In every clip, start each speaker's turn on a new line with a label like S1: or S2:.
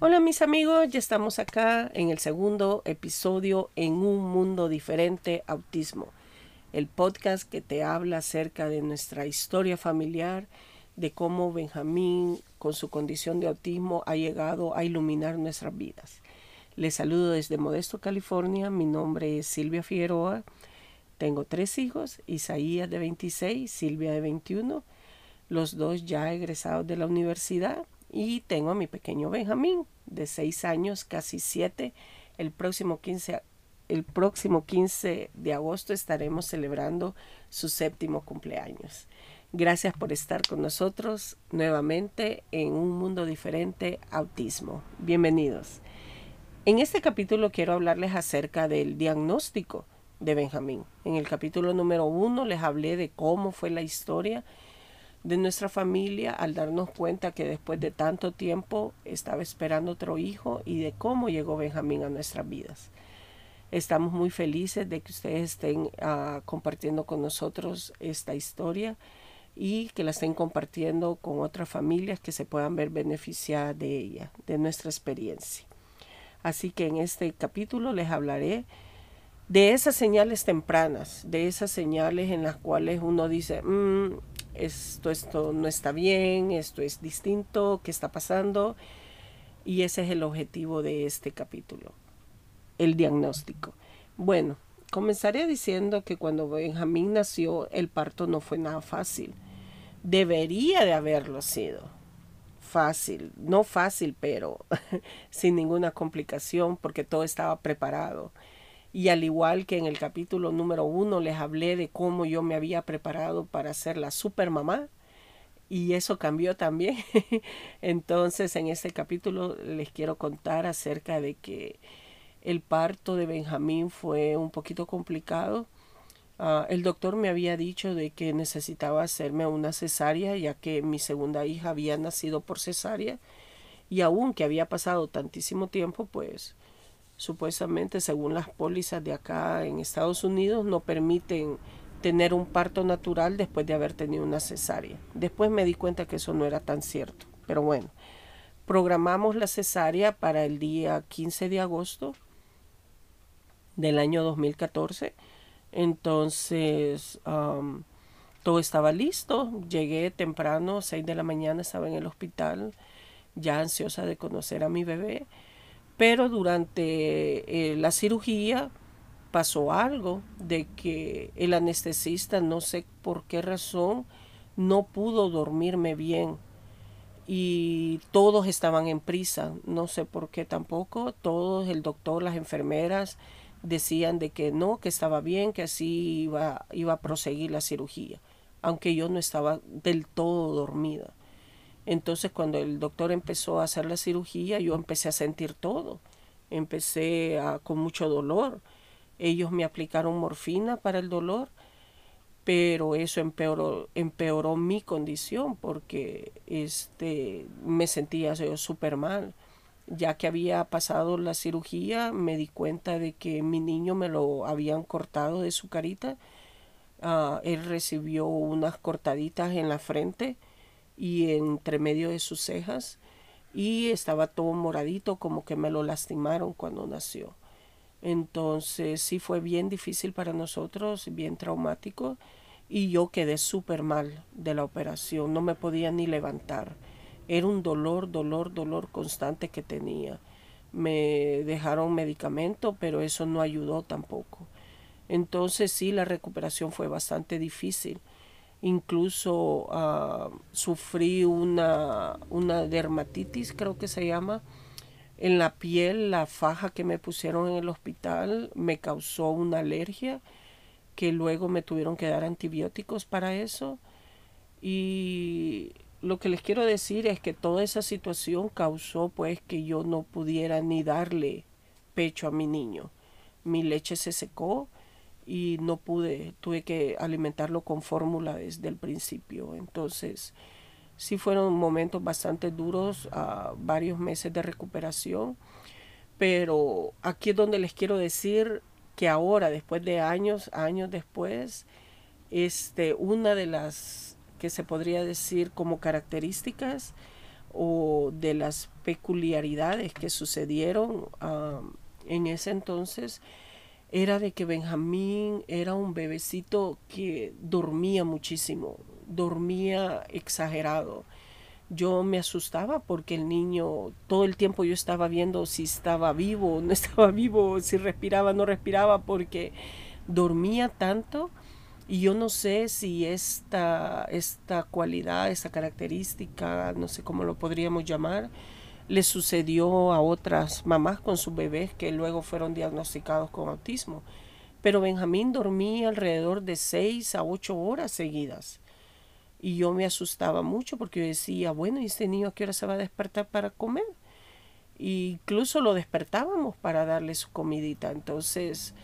S1: Hola mis amigos, ya estamos acá en el segundo episodio en Un Mundo Diferente Autismo, el podcast que te habla acerca de nuestra historia familiar, de cómo Benjamín con su condición de autismo ha llegado a iluminar nuestras vidas. Les saludo desde Modesto, California, mi nombre es Silvia Figueroa, tengo tres hijos, Isaías de 26, Silvia de 21, los dos ya egresados de la universidad y tengo a mi pequeño Benjamín de 6 años, casi 7. El próximo 15, el próximo 15 de agosto estaremos celebrando su séptimo cumpleaños. Gracias por estar con nosotros nuevamente en Un Mundo Diferente Autismo. Bienvenidos. En este capítulo quiero hablarles acerca del diagnóstico de Benjamín. En el capítulo número uno les hablé de cómo fue la historia de nuestra familia al darnos cuenta que después de tanto tiempo estaba esperando otro hijo y de cómo llegó Benjamín a nuestras vidas. Estamos muy felices de que ustedes estén uh, compartiendo con nosotros esta historia y que la estén compartiendo con otras familias que se puedan ver beneficiadas de ella, de nuestra experiencia. Así que en este capítulo les hablaré de esas señales tempranas, de esas señales en las cuales uno dice, mmm, esto, esto no está bien, esto es distinto, ¿qué está pasando? Y ese es el objetivo de este capítulo, el diagnóstico. Bueno, comenzaré diciendo que cuando Benjamín nació, el parto no fue nada fácil. Debería de haberlo sido. Fácil, no fácil, pero sin ninguna complicación porque todo estaba preparado y al igual que en el capítulo número uno les hablé de cómo yo me había preparado para ser la super mamá, y eso cambió también. Entonces en este capítulo les quiero contar acerca de que el parto de Benjamín fue un poquito complicado. Uh, el doctor me había dicho de que necesitaba hacerme una cesárea ya que mi segunda hija había nacido por cesárea y aún que había pasado tantísimo tiempo pues supuestamente según las pólizas de acá en Estados Unidos no permiten tener un parto natural después de haber tenido una cesárea. Después me di cuenta que eso no era tan cierto, pero bueno, programamos la cesárea para el día 15 de agosto del año 2014. Entonces, todo estaba listo. Llegué temprano, 6 de la mañana, estaba en el hospital, ya ansiosa de conocer a mi bebé pero durante eh, la cirugía pasó algo de que el anestesista, no sé por qué razón, no pudo dormirme bien y todos estaban en prisa, no sé por qué tampoco, todos, el doctor, las enfermeras decían de que no, que estaba bien, que así iba, iba a proseguir la cirugía, aunque yo no estaba del todo dormida. Entonces cuando el doctor empezó a hacer la cirugía, yo empecé a sentir todo. Empecé a, con mucho dolor. Ellos me aplicaron morfina para el dolor, pero eso empeoró, empeoró mi condición porque este, me sentía súper mal. Ya que había pasado la cirugía, me di cuenta de que mi niño me lo habían cortado de su carita. Uh, él recibió unas cortaditas en la frente y entre medio de sus cejas y estaba todo moradito como que me lo lastimaron cuando nació. Entonces sí fue bien difícil para nosotros, bien traumático y yo quedé súper mal de la operación, no me podía ni levantar. Era un dolor, dolor, dolor constante que tenía. Me dejaron medicamento, pero eso no ayudó tampoco. Entonces sí, la recuperación fue bastante difícil incluso uh, sufrí una, una dermatitis, creo que se llama, en la piel, la faja que me pusieron en el hospital me causó una alergia que luego me tuvieron que dar antibióticos para eso. Y lo que les quiero decir es que toda esa situación causó pues que yo no pudiera ni darle pecho a mi niño. Mi leche se secó, y no pude, tuve que alimentarlo con fórmula desde el principio. Entonces, sí fueron momentos bastante duros, uh, varios meses de recuperación, pero aquí es donde les quiero decir que ahora, después de años, años después, este, una de las que se podría decir como características o de las peculiaridades que sucedieron en ese entonces era de que Benjamín era un bebecito que dormía muchísimo, dormía exagerado. Yo me asustaba porque el niño todo el tiempo yo estaba viendo si estaba vivo no estaba vivo, si respiraba no respiraba, porque dormía tanto y yo no sé si esta, esta cualidad, esta característica, no sé cómo lo podríamos llamar, le sucedió a otras mamás con sus bebés que luego fueron diagnosticados con autismo. Pero Benjamín dormía alrededor de seis a ocho horas seguidas. Y yo me asustaba mucho porque yo decía, bueno, ¿y este niño a qué hora se va a despertar para comer? incluso lo despertábamos para darle su comidita. Entonces,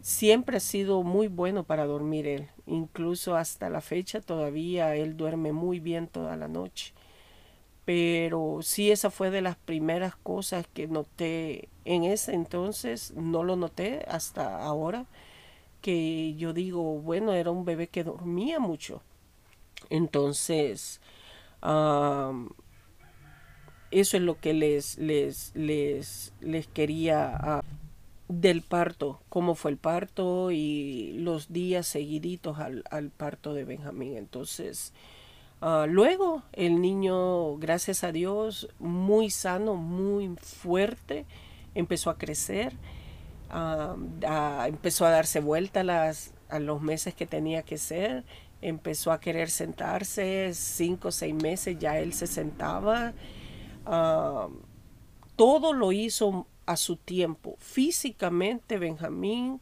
S1: siempre ha sido muy bueno para dormir él. Incluso hasta la fecha todavía él duerme muy bien toda la noche. Pero sí, esa fue de las primeras cosas que noté en ese entonces. No lo noté hasta ahora. Que yo digo, bueno, era un bebé que dormía mucho. Entonces, eso es lo que les, les, les, les quería del parto, cómo fue el parto y los días seguiditos al, parto de Benjamín. Entonces, ah, luego el niño, gracias a Dios, muy sano, muy fuerte, empezó a crecer, ah, empezó a darse vuelta a los meses que tenía que ser, empezó a querer sentarse, cinco o seis meses ya él se sentaba. Ah, todo lo hizo a su tiempo. Físicamente Benjamín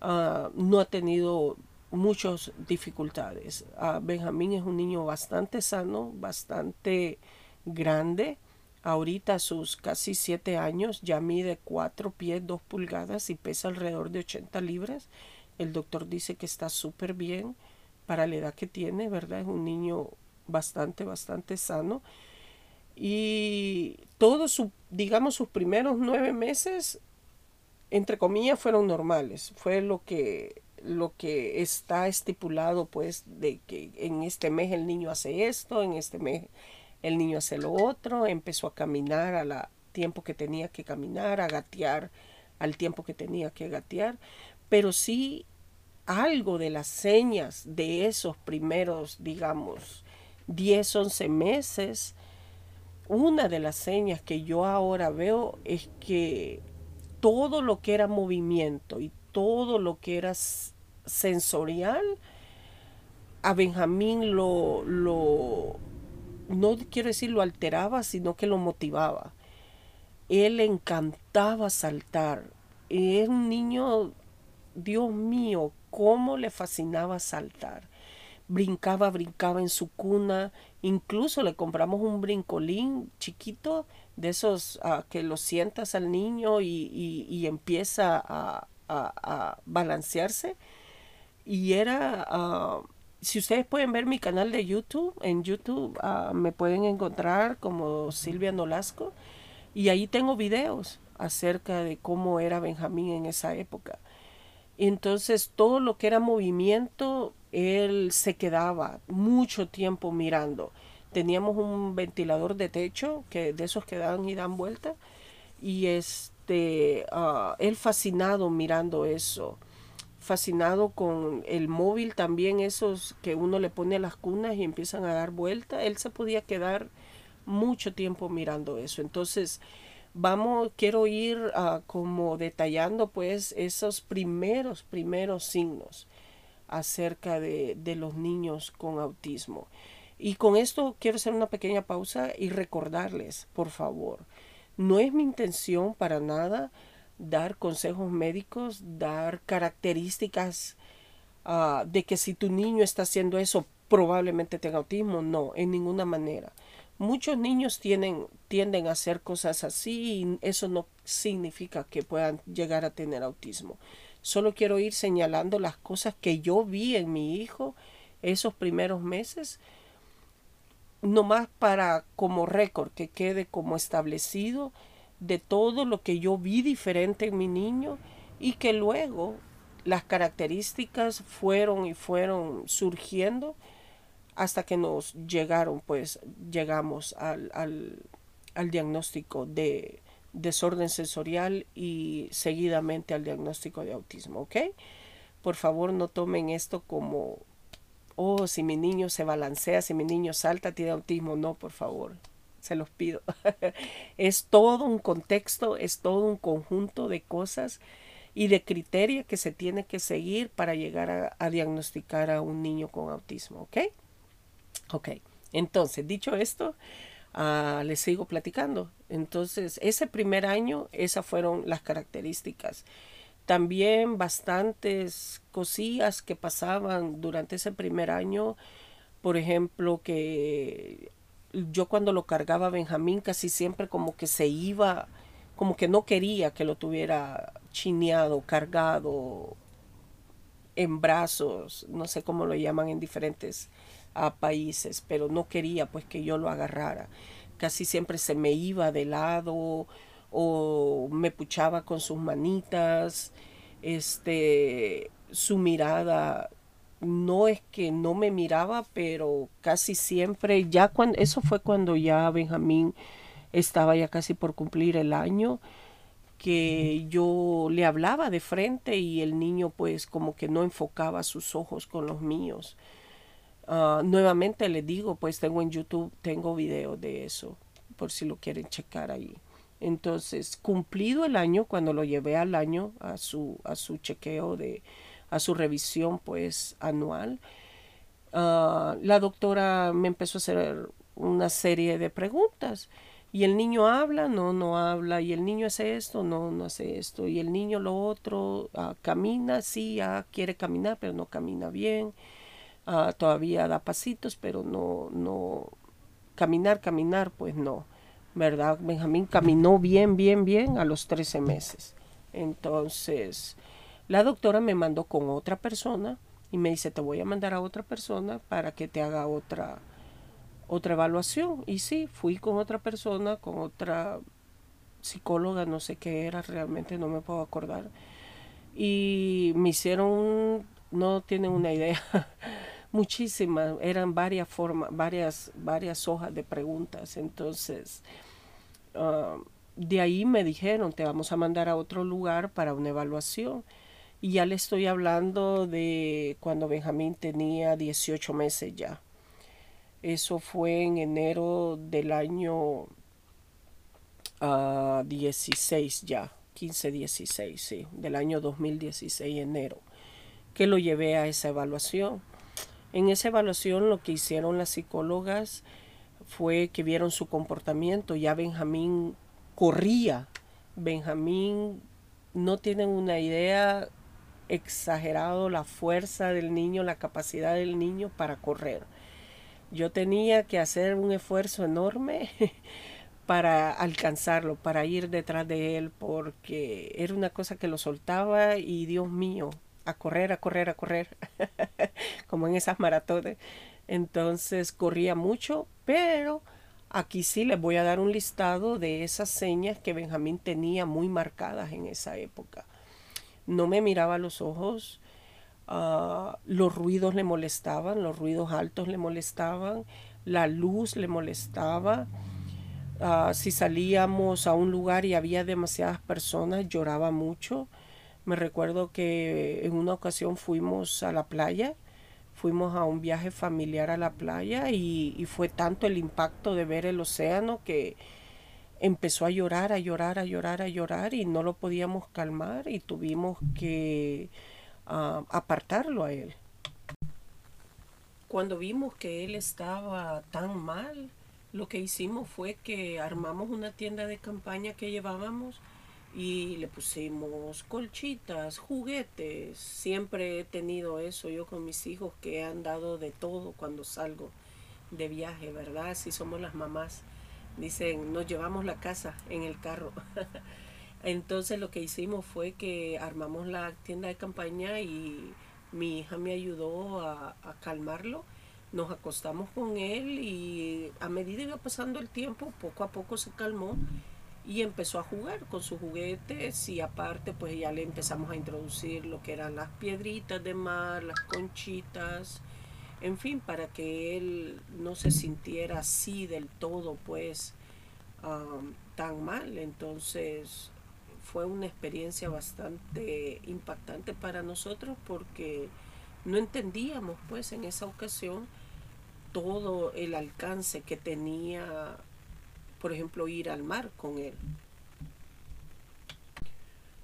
S1: no ha tenido muchas dificultades. Ah, Benjamín es un niño bastante sano, bastante grande. Ahorita sus casi siete años ya mide cuatro pies, dos pulgadas y pesa alrededor de 80 libras. El doctor dice que está súper bien para la edad que tiene, ¿verdad? Es un niño bastante, bastante sano. Y todos, su, digamos, sus primeros nueve meses, entre comillas, fueron normales. Fue lo que, lo que está estipulado, pues, de que en este mes el niño hace esto, en este mes el niño hace lo otro, empezó a caminar al tiempo que tenía que caminar, a gatear al tiempo que tenía que gatear, pero sí algo de las señas de esos primeros, digamos, 10, 11 meses, una de las señas que yo ahora veo es que todo lo que era movimiento y todo lo que era sensorial, a Benjamín lo, lo, no quiero decir lo alteraba, sino que lo motivaba. Él encantaba saltar. Es un niño, Dios mío, cómo le fascinaba saltar brincaba, brincaba en su cuna, incluso le compramos un brincolín chiquito de esos ah, que lo sientas al niño y, empieza a, balancearse. Y era, ah, si ustedes pueden ver mi canal de YouTube, en YouTube ah, me pueden encontrar como Silvia Nolasco y ahí tengo videos acerca de cómo era Benjamín en esa época. Entonces todo lo que era movimiento él se quedaba mucho tiempo mirando. Teníamos un ventilador de techo, que de esos que dan y dan vuelta, y este, uh, él fascinado mirando eso, fascinado con el móvil también, esos que uno le pone a las cunas y empiezan a dar vuelta, él se podía quedar mucho tiempo mirando eso. Entonces, vamos, quiero ir uh, como detallando pues esos primeros, primeros signos acerca de, los niños con autismo. Y con esto quiero hacer una pequeña pausa y recordarles, por favor, no es mi intención para nada dar consejos médicos, dar características ah, de que si tu niño está haciendo eso probablemente tenga autismo. No, en ninguna manera. Muchos niños tienen, tienden a hacer cosas así y eso no significa que puedan llegar a tener autismo. Solo quiero ir señalando las cosas que yo vi en mi hijo esos primeros meses, nomás para como récord que quede como establecido de todo lo que yo vi diferente en mi niño y que luego las características fueron y fueron surgiendo hasta que nos llegaron, pues llegamos al, al, diagnóstico de desorden sensorial y seguidamente al diagnóstico de autismo, ¿ok? Por favor, no tomen esto como, oh, si mi niño se balancea, si mi niño salta, tiene autismo. No, por favor, se los pido. es todo un contexto, es todo un conjunto de cosas y de criterios que se tiene que seguir para llegar a, diagnosticar a un niño con autismo, ¿ok? Ok, entonces, dicho esto, uh, les sigo platicando. Entonces, ese primer año, esas fueron las características. También bastantes cosillas que pasaban durante ese primer año, por ejemplo, que yo cuando lo cargaba Benjamín casi siempre como que se iba, como que no quería que lo tuviera chineado, cargado en brazos, no sé cómo lo llaman en diferentes países, pero no quería pues que yo lo agarrara. Casi siempre se me iba de lado o me puchaba con sus manitas. Este, su mirada no es que no me miraba, pero casi siempre, ya cuando, eso fue cuando ya Benjamín estaba ya casi por cumplir el año, que yo le hablaba de frente y el niño pues como que no enfocaba sus ojos con los míos. Ah, nuevamente le digo, pues tengo en YouTube, tengo video de eso, por si lo quieren checar ahí. Entonces, cumplido el año, cuando lo llevé al año a su, a su chequeo de, a su revisión pues anual, ah, la doctora me empezó a hacer una serie de preguntas. Y el niño habla, no, no habla. Y el niño hace esto, no, no hace esto. Y el niño lo otro, ah, camina, sí, ah, quiere caminar, pero no camina bien. todavía da pasitos, pero no, no, caminar, caminar, pues no. ¿Verdad? Benjamín caminó bien, bien, bien a los 13 meses. Entonces, la doctora me mandó con otra persona y me dice, te voy a mandar a otra persona para que te haga otra, otra evaluación. Y sí, fui con otra persona, con otra psicóloga, no sé qué era, realmente no me puedo acordar. Y me hicieron, no tienen una idea, muchísimas, eran varias formas, varias, varias hojas de preguntas. Entonces, ah, de ahí me dijeron, te vamos a mandar a otro lugar para una evaluación. Y ya le estoy hablando de cuando Benjamín tenía 18 meses ya. Eso fue en enero del año 16 ah, ya, 15, 16, sí, del año 2016, enero, que lo llevé a esa evaluación. En esa evaluación lo que hicieron las psicólogas fue que vieron su comportamiento. Ya Benjamín corría. Benjamín no tienen una idea exagerado la fuerza del niño, la capacidad del niño para correr. Yo tenía que hacer un esfuerzo enorme para alcanzarlo, para ir detrás de él, porque era una cosa que lo soltaba y Dios mío, a correr, a correr, a correr, como en esas maratones. Entonces corría mucho, pero aquí sí les voy a dar un listado de esas señas que Benjamín tenía muy marcadas en esa época no me miraba a los ojos, ah, los ruidos le molestaban, los ruidos altos le molestaban, la luz le molestaba. Ah, si salíamos a un lugar y había demasiadas personas, lloraba mucho. Me recuerdo que en una ocasión fuimos a la playa, fuimos a un viaje familiar a la playa y fue tanto el impacto de ver el océano que empezó a llorar, a llorar, a llorar, a llorar y no lo podíamos calmar y tuvimos que ah, apartarlo a él. Cuando vimos que él estaba tan mal, lo que hicimos fue que armamos una tienda de campaña que llevábamos y le pusimos colchitas, juguetes. Siempre he tenido eso yo con mis hijos que he andado de todo cuando salgo de viaje, ¿verdad? Así somos las mamás. Dicen, nos llevamos la casa en el carro. Entonces lo que hicimos fue que armamos la tienda de campaña y mi hija me ayudó a, calmarlo. Nos acostamos con él y a medida iba pasando el tiempo, poco a poco se calmó y empezó a jugar con sus juguetes y aparte pues ya le empezamos a introducir lo que eran las piedritas de mar, las conchitas, en fin, para que él no se sintiera así del todo, pues, tan mal. Entonces, fue una experiencia bastante impactante para nosotros porque no entendíamos, pues, en esa ocasión todo el alcance que tenía, por ejemplo, ir al mar con él.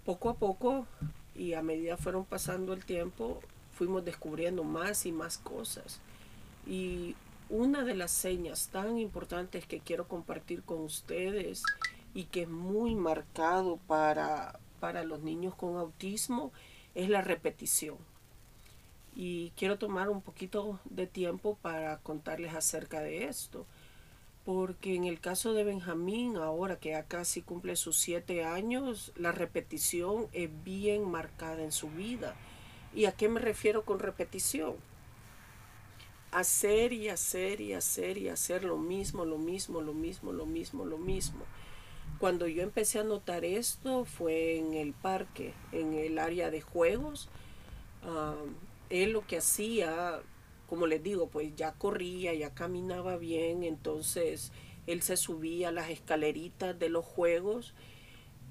S1: Poco a poco y a medida fueron pasando el tiempo, fuimos descubriendo más y más cosas. Y una de las señas tan importantes que quiero compartir con ustedes y que es muy marcado para, para los niños con autismo es la repetición. Y quiero tomar un poquito de tiempo para contarles acerca de esto. Porque en el caso de Benjamín, ahora que ya casi cumple sus siete años, la repetición es bien marcada en su vida ¿Y a qué me refiero con repetición? Hacer y hacer y hacer y hacer lo mismo, lo mismo, lo mismo, lo mismo, lo mismo. Cuando yo empecé a notar esto fue en el parque, en el área de juegos. él lo que hacía, como les digo, pues ya corría, ya caminaba bien, entonces él se subía a las escaleritas de los juegos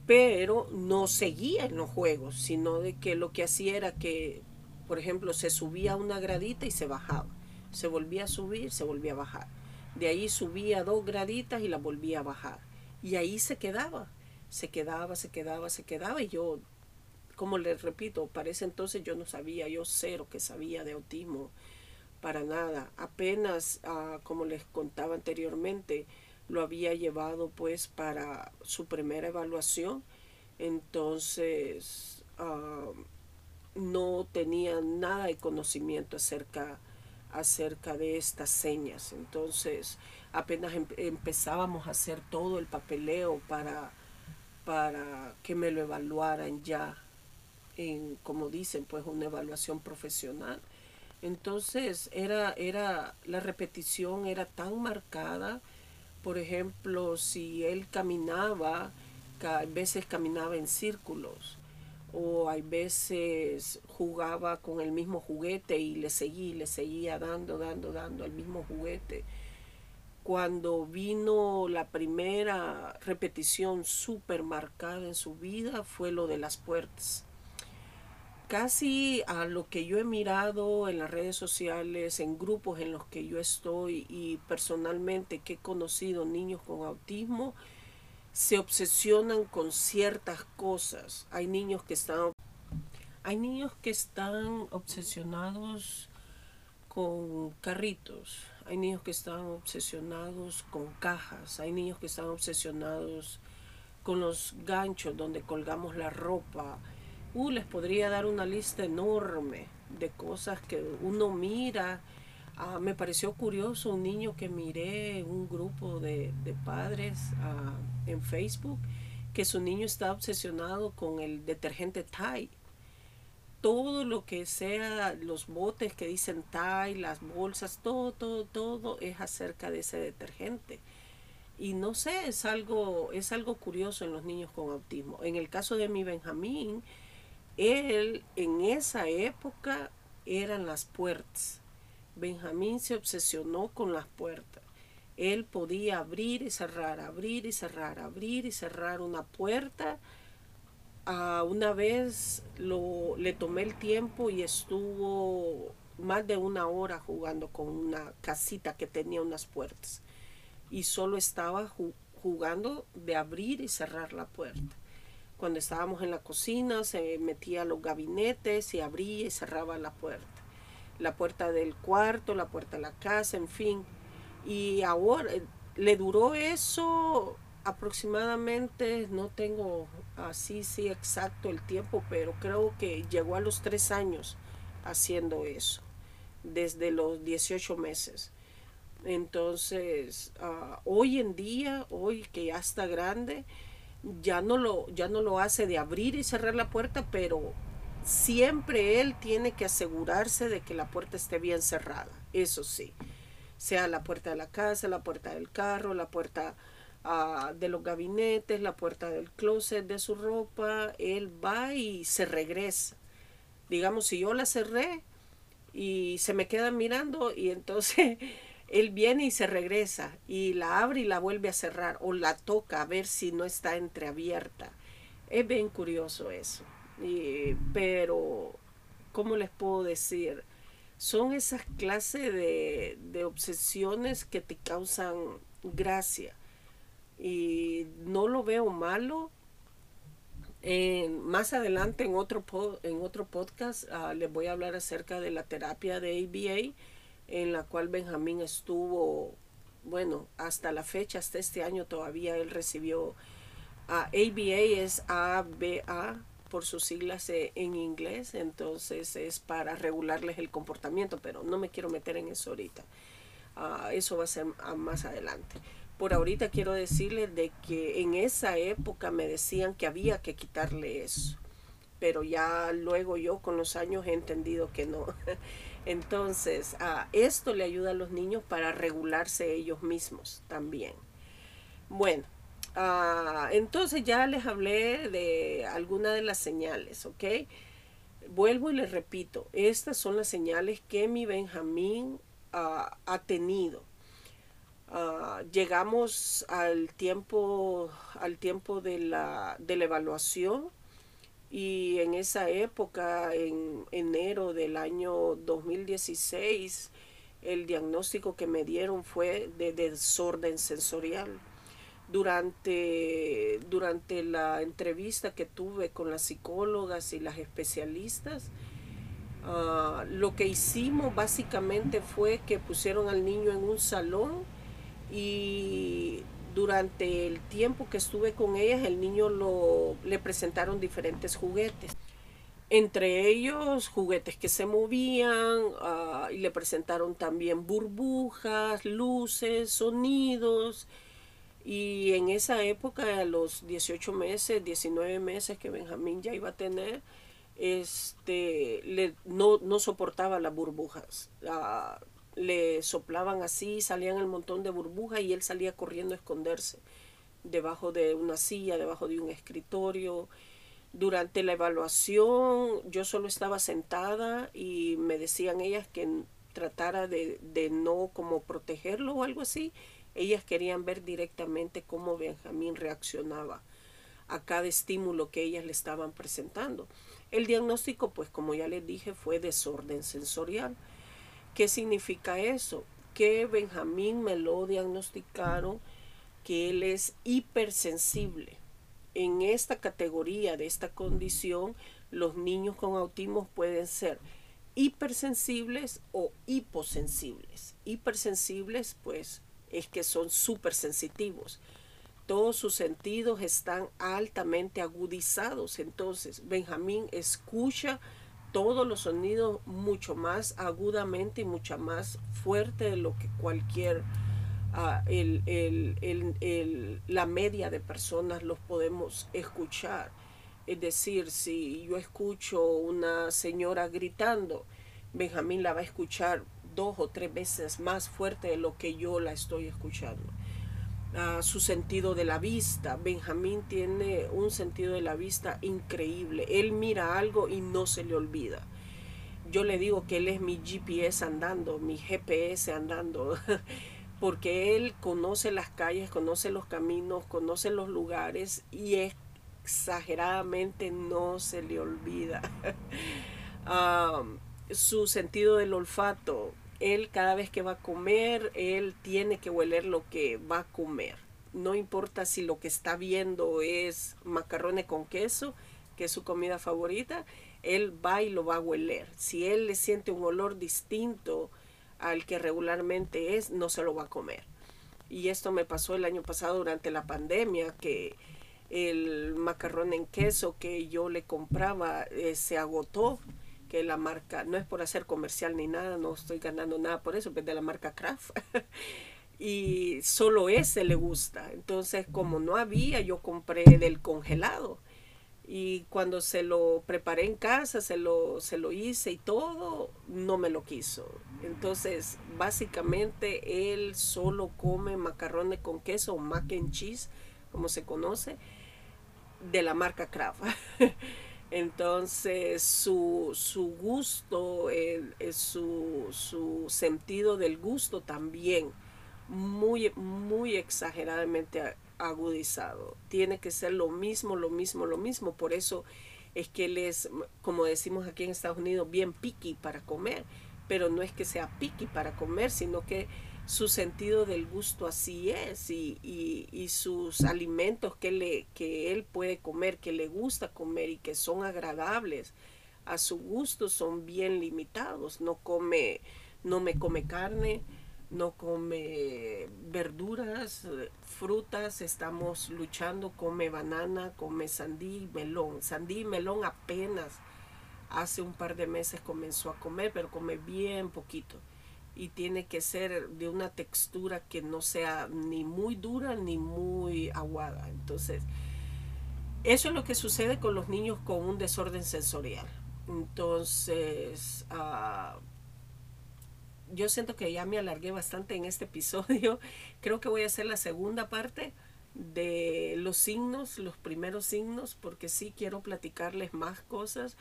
S1: pero no seguía en los juegos, sino de que lo que hacía era que, por ejemplo, se subía a una gradita y se bajaba, se volvía a subir, se volvía a bajar. De ahí subía dos graditas y la volvía a bajar. Y ahí se quedaba, se quedaba, se quedaba, se quedaba. Y yo, como les repito, para ese entonces yo no sabía, yo cero que sabía de autismo, para nada. Apenas, ah, como les contaba anteriormente, lo había llevado pues para su primera evaluación. Entonces ah, no tenía nada de conocimiento acerca, acerca de estas señas. Entonces apenas em, empezábamos a hacer todo el papeleo para, para que me lo evaluaran ya en, como dicen, pues una evaluación profesional. Entonces era, era, la repetición era tan marcada por ejemplo, si él caminaba, a veces caminaba en círculos o hay veces jugaba con el mismo juguete y le seguía, le seguía dando, dando, dando el mismo juguete. Cuando vino la primera repetición súper marcada en su vida fue lo de las puertas casi a lo que yo he mirado en las redes sociales, en grupos en los que yo estoy y personalmente que he conocido niños con autismo, se obsesionan con ciertas cosas. Hay niños que están hay niños que están obsesionados con carritos, hay niños que están obsesionados con cajas, hay niños que están obsesionados con los ganchos donde colgamos la ropa, Uh, les podría dar una lista enorme de cosas que uno mira. Ah, me pareció curioso un niño que miré un grupo de, padres ah, en Facebook, que su niño está obsesionado con el detergente Tide. Todo lo que sea, los botes que dicen Tide, las bolsas, todo, todo, todo es acerca de ese detergente. Y no sé, es algo, es algo curioso en los niños con autismo. En el caso de mi Benjamín, él en esa época eran las puertas. Benjamín se obsesionó con las puertas. Él podía abrir y cerrar, abrir y cerrar, abrir y cerrar una puerta. una vez lo, le tomé el tiempo y estuvo más de una hora jugando con una casita que tenía unas puertas. Y solo estaba jugando de abrir y cerrar la puerta. Cuando estábamos en la cocina se metía a los gabinetes y abría y cerraba la puerta. La puerta del cuarto, la puerta de la casa, en fin. Y ahora eh, le duró eso aproximadamente, no tengo así sí exacto el tiempo, pero creo que llegó a los tres años haciendo eso, desde los 18 meses. Entonces, ah, hoy en día, hoy que ya está grande, ya no lo, ya no lo hace de abrir y cerrar la puerta, pero siempre él tiene que asegurarse de que la puerta esté bien cerrada, eso sí, sea la puerta de la casa, la puerta del carro, la puerta ah, de los gabinetes, la puerta del closet de su ropa, él va y se regresa. Digamos, si yo la cerré y se me queda mirando y entonces él viene y se regresa y la abre y la vuelve a cerrar o la toca a ver si no está entreabierta. Es bien curioso eso. pero, ¿cómo les puedo decir? Son esas clases de, de obsesiones que te causan gracia. Y no lo veo malo. más adelante en otro, en otro podcast uh, les voy a hablar acerca de la terapia de ABA, en la cual Benjamín estuvo, bueno, hasta la fecha, hasta este año todavía él recibió. ABA es ABA por sus siglas eh, en inglés, entonces es para regularles el comportamiento, pero no me quiero meter en eso ahorita. Uh, eso va a ser más adelante por ahorita quiero decirles de que en esa época me decían que había que quitarle eso, pero ya luego yo con los años he entendido que no. Entonces, esto le ayuda a los niños para regularse ellos mismos también. Bueno, entonces ya les hablé de algunas de las señales, ¿ok? Vuelvo y les repito, estas son las señales que mi Benjamín ha tenido llegamos al tiempo, al tiempo de la, de la evaluación y en esa época, en enero del año 2016, el diagnóstico que me dieron fue de desorden sensorial. Durante, durante la entrevista que tuve con las psicólogas y las especialistas, ah, lo que hicimos básicamente fue que pusieron al niño en un salón y durante el tiempo que estuve con ellas, el niño lo, le presentaron diferentes juguetes. Entre ellos juguetes que se movían ah, y le presentaron también burbujas, luces, sonidos. Y en esa época, a los 18 meses, 19 meses que Benjamín ya iba a tener, este, le, no, no soportaba las burbujas. Ah, le soplaban así, salían el montón de burbujas y él salía corriendo a esconderse debajo de una silla, debajo de un escritorio. Durante la evaluación yo solo estaba sentada y me decían ellas que tratara de, de no como protegerlo o algo así. Ellas querían ver directamente cómo Benjamín reaccionaba a cada estímulo que ellas le estaban presentando. El diagnóstico, pues como ya les dije, fue desorden sensorial. ¿Qué significa eso? Que Benjamín me lo diagnosticaron que él es hipersensible. En esta categoría de esta condición, los niños con autismo pueden ser hipersensibles o hiposensibles. Hipersensibles, pues, es que son supersensitivos. Todos sus sentidos están altamente agudizados. Entonces, Benjamín escucha todos los sonidos mucho más agudamente y mucho más fuerte de lo que cualquier ah, la media de personas los podemos escuchar. Es decir, si yo escucho una señora gritando, Benjamín la va a escuchar dos o tres veces más fuerte de lo que yo la estoy escuchando su sentido de la vista. Benjamín tiene un sentido de la vista increíble. Él mira algo y no se le olvida. Yo le digo que él es mi GPS andando, mi GPS andando, porque él conoce las calles, conoce los caminos, conoce los lugares y exageradamente no se le olvida. su sentido del olfato, él cada vez que va a comer, él tiene que hueler lo que va a comer. No importa si lo que está viendo es macarrones con queso, que es su comida favorita, él va y lo va a hueler. Si él le siente un olor distinto al que regularmente es, no se lo va a comer. Y esto me pasó el año pasado durante la pandemia, que el macarrón en queso que yo le compraba eh, se agotó que la marca, no es por hacer comercial ni nada, no estoy ganando nada por eso, es de la marca Kraft. y solo ese le gusta. Entonces, como no había, yo compré del congelado. Y cuando se lo preparé en casa, se lo, se lo hice y todo, no me lo quiso. Entonces, básicamente, él solo come macarrones con queso o mac and cheese, como se conoce, de la marca Kraft. Entonces su, su gusto, su, su, sentido del gusto también muy, muy exageradamente agudizado. Tiene que ser lo mismo, lo mismo, lo mismo. Por eso es que él es, como decimos aquí en Estados Unidos, bien picky para comer. Pero no es que sea picky para comer, sino que su sentido del gusto así es y, y, sus alimentos que, le, que él puede comer, que le gusta comer y que son agradables a su gusto son bien limitados. No come, no me come carne, no come verduras, frutas, estamos luchando, come banana, come sandí, melón. Sandí y melón apenas hace un par de meses comenzó a comer, pero come bien poquito y tiene que ser de una textura que no sea ni muy dura ni muy aguada. Entonces, eso es lo que sucede con los niños con un desorden sensorial. Entonces, ah, yo siento que ya me alargué bastante en este episodio. Creo que voy a hacer la segunda parte de los signos, los primeros signos, porque sí quiero platicarles más cosas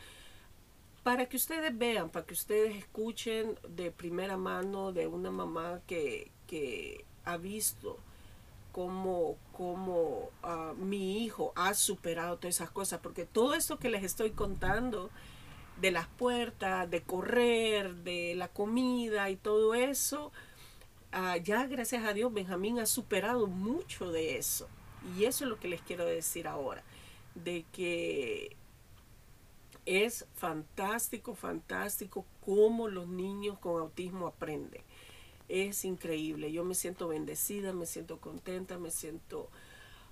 S1: para que ustedes vean, para que ustedes escuchen de primera mano de una mamá que, ha visto cómo, cómo ah, mi hijo ha superado todas esas cosas, porque todo esto que les estoy contando, de las puertas, de correr, de la comida y todo eso, ah, ya gracias a Dios Benjamín ha superado mucho de eso. Y eso es lo que les quiero decir ahora, de que es fantástico, fantástico cómo los niños con autismo aprenden. Es increíble. Yo me siento bendecida, me siento contenta, me siento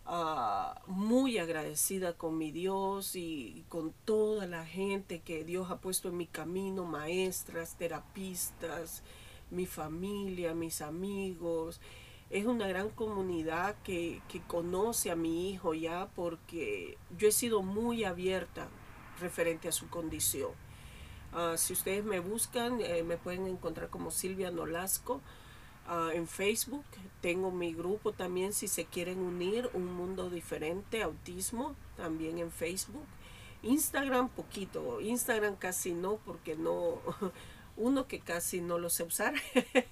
S1: ah, muy agradecida con mi Dios y, con toda la gente que Dios ha puesto en mi camino, maestras, terapistas, mi familia, mis amigos. Es una gran comunidad que, que conoce a mi hijo ya porque yo he sido muy abierta referente a su condición. Ah, si ustedes me buscan, eh, me pueden encontrar como Silvia Nolasco ah, en Facebook. Tengo mi grupo también si se quieren unir, Un Mundo Diferente, Autismo, también en Facebook. Instagram poquito, Instagram casi no porque no, uno que casi no lo sé usar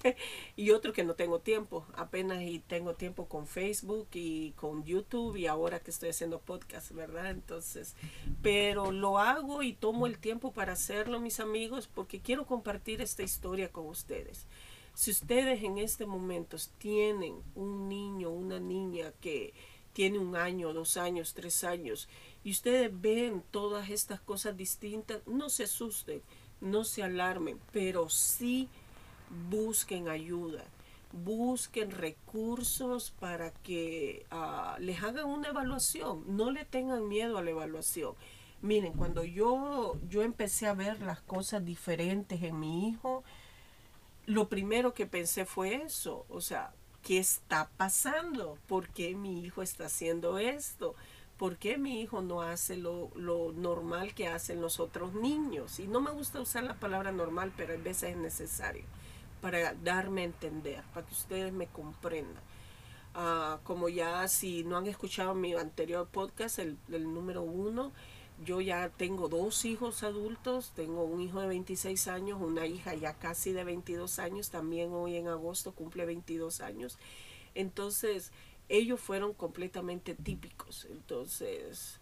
S1: y otro que no tengo tiempo. Apenas y tengo tiempo con Facebook y con YouTube y ahora que estoy haciendo podcast, ¿verdad? Entonces, pero lo hago y tomo el tiempo para hacerlo, mis amigos, porque quiero compartir esta historia con ustedes. Si ustedes en este momento tienen un niño, una niña que tiene un año, dos años, tres años, y ustedes ven todas estas cosas distintas, no se asusten no se alarmen, pero sí busquen ayuda, busquen recursos para que ah, les hagan una evaluación, no le tengan miedo a la evaluación. Miren, cuando yo, yo empecé a ver las cosas diferentes en mi hijo, lo primero que pensé fue eso, o sea, ¿qué está pasando? ¿Por qué mi hijo está haciendo esto? ¿Por qué mi hijo no hace lo, normal que hacen los otros niños? Y no me gusta usar la palabra normal, pero a veces es necesario para darme a entender, para que ustedes me comprendan. Ah, como ya si no han escuchado mi anterior podcast, el, el, número uno, yo ya tengo dos hijos adultos, tengo un hijo de 26 años, una hija ya casi de 22 años, también hoy en agosto cumple 22 años. Entonces, ellos fueron completamente típicos. Entonces,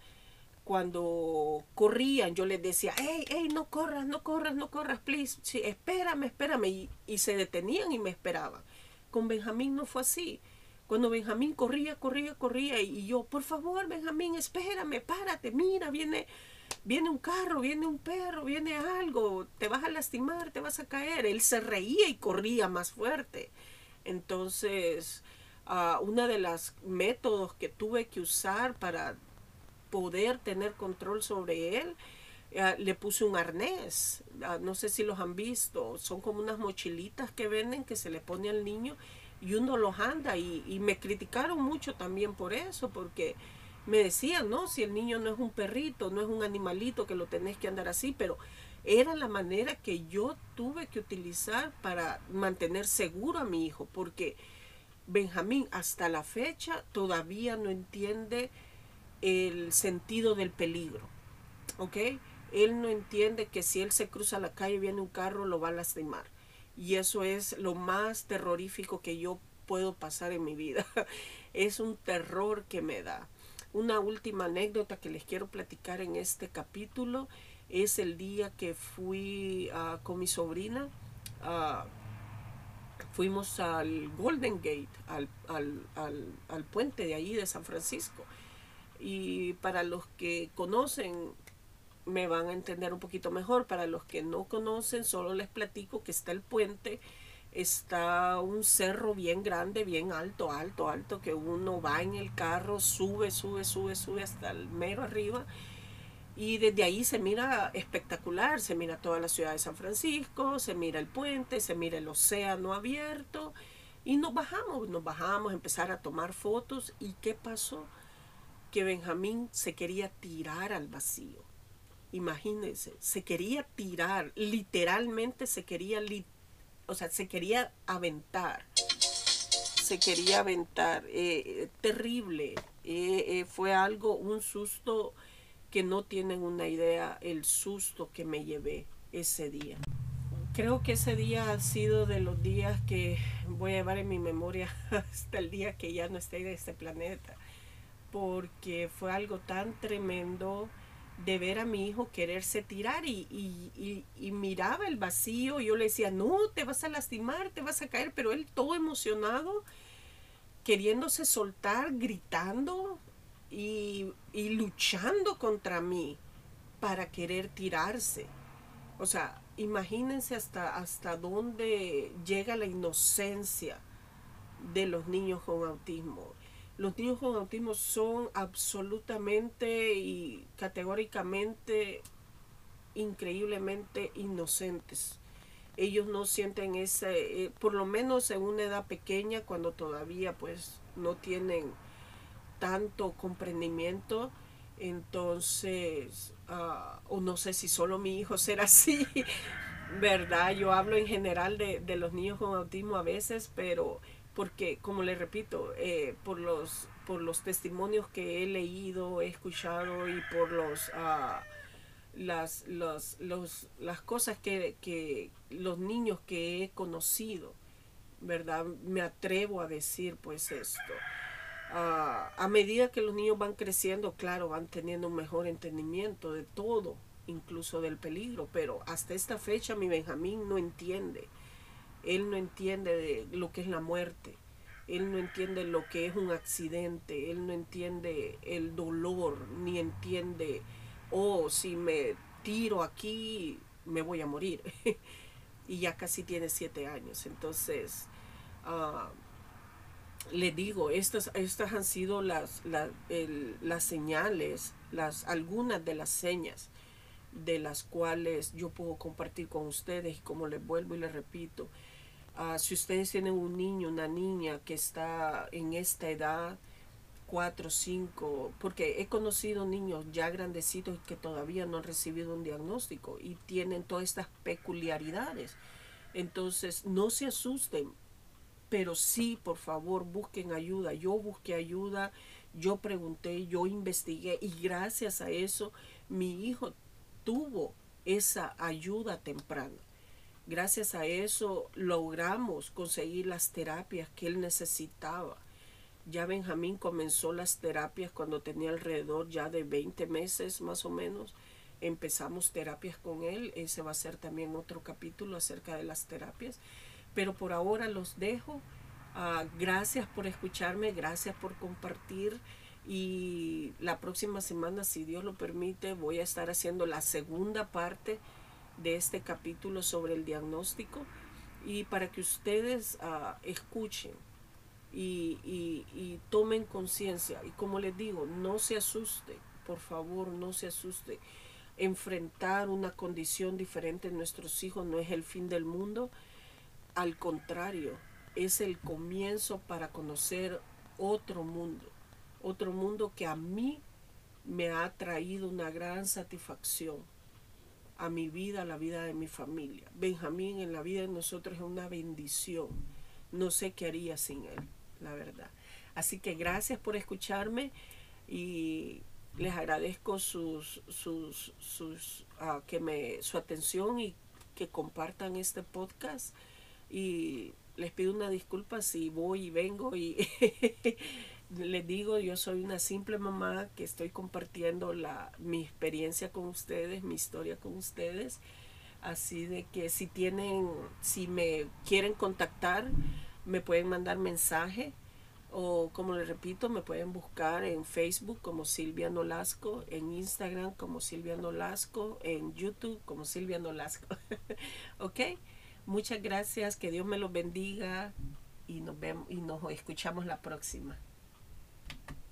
S1: cuando corrían, yo les decía, hey, hey, no corras, no corras, no corras, please, sí, espérame, espérame. Y, se detenían y me esperaban. Con Benjamín no fue así. Cuando Benjamín corría, corría, corría, y yo, por favor, Benjamín, espérame, párate, mira, viene, viene un carro, viene un perro, viene algo, te vas a lastimar, te vas a caer. Él se reía y corría más fuerte. Entonces, una de las métodos que tuve que usar para poder tener control sobre él, eh, le puse un arnés. Ah, no sé si los han visto. Son como unas mochilitas que venden que se le pone al niño y uno los anda. Y, y me criticaron mucho también por eso, porque me decían, no, si el niño no es un perrito, no es un animalito que lo tenés que andar así, pero era la manera que yo tuve que utilizar para mantener seguro a mi hijo, porque Benjamín hasta la fecha todavía no entiende el sentido del peligro. ¿Ok? Él no entiende que si él se cruza la calle viene un carro, lo va a lastimar. Y eso es lo más terrorífico que yo puedo pasar en mi vida. es un terror que me da. Una última anécdota que les quiero platicar en este capítulo es el día que fui uh, con mi sobrina. Uh, fuimos al Golden Gate, al, al, al, al, puente de ahí de San Francisco. Y para los que conocen, me van a entender un poquito mejor. Para los que no conocen, solo les platico que está el puente, está un cerro bien grande, bien alto, alto, alto, que uno va en el carro, sube, sube, sube, sube hasta el mero arriba. Y desde ahí se mira espectacular, se mira toda la ciudad de San Francisco, se mira el puente, se mira el océano abierto. Y nos bajamos, nos bajamos empezar a tomar fotos. ¿Y qué pasó? Que Benjamín se quería tirar al vacío imagínense, se quería tirar, literalmente se quería, o sea, se quería aventar, se quería aventar, eh, terrible, eh, eh, fue algo, un susto que no tienen una idea el susto que me llevé ese día. Creo que ese día ha sido de los días que voy a llevar en mi memoria hasta el día que ya no esté en este planeta, porque fue algo tan tremendo de ver a mi hijo quererse tirar y, y, miraba el vacío. Y yo le decía, no, te vas a lastimar, te vas a caer, pero él todo emocionado, queriéndose soltar, gritando y, y luchando contra mí para querer tirarse. O sea, imagínense hasta, hasta dónde llega la inocencia de los niños con autismo los niños con autismo son absolutamente y categóricamente increíblemente inocentes. Ellos no sienten ese, eh, por lo menos en una edad pequeña, cuando todavía pues no tienen tanto comprendimiento, entonces, ah, o no sé si solo mi hijo será así, ¿verdad? Yo hablo en general de, de los niños con autismo a veces, pero porque como le repito, eh, por, los, por los testimonios que he leído, he escuchado y por los, uh, las, los, las cosas que, que, los niños que he conocido, ¿verdad? Me atrevo a decir pues esto. A medida que los niños van creciendo, claro, van teniendo un mejor entendimiento de todo, incluso del peligro, pero hasta esta fecha mi Benjamín no entiende él no entiende de lo que es la muerte. Él no entiende lo que es un accidente. Él no entiende el dolor, ni entiende, oh, si me tiro aquí, me voy a morir. y ya casi tiene siete años. Entonces, uh, le digo, estas, estas han sido las, las señales, las, algunas de las señas de las cuales yo puedo compartir con ustedes y como les vuelvo y les repito, Ah, si ustedes tienen un niño, una niña que está en esta edad, 4, 5, porque he conocido niños ya grandecitos que todavía no han recibido un diagnóstico y tienen todas estas peculiaridades. Entonces, no se asusten, pero sí, por favor, busquen ayuda. Yo busqué ayuda, yo pregunté, yo investigué y gracias a eso mi hijo tuvo esa ayuda temprana. Gracias a eso logramos conseguir las terapias que él necesitaba. Ya Benjamín comenzó las terapias cuando tenía alrededor ya de 20 meses más o menos. Empezamos terapias con él. Ese va a ser también otro capítulo acerca de las terapias. Pero por ahora los dejo. Ah, gracias por escucharme, gracias por compartir. Y la próxima semana, si Dios lo permite, voy a estar haciendo la segunda parte de este capítulo sobre el diagnóstico y para que ustedes uh, escuchen y, y tomen conciencia. Y como les digo, no se asuste, por favor, no se asuste. Enfrentar una condición diferente en nuestros hijos no es el fin del mundo, al contrario, es el comienzo para conocer otro mundo, otro mundo que a mí me ha traído una gran satisfacción a mi vida, a la vida de mi familia. Benjamín en la vida de nosotros es una bendición. No sé qué haría sin él, la verdad. Así que gracias por escucharme y les agradezco sus, sus, sus ah, que me, su atención y que compartan este podcast. Y les pido una disculpa si voy y vengo y les digo, yo soy una simple mamá que estoy compartiendo la, mi experiencia con ustedes, mi historia con ustedes. Así de que si tienen, si me quieren contactar, me pueden mandar mensaje o como les repito, me pueden buscar en Facebook como Silvia Nolasco, en Instagram como Silvia Nolasco, en YouTube como Silvia Nolasco. ¿Ok? Muchas gracias, que Dios me los bendiga y nos vemos y nos escuchamos la próxima.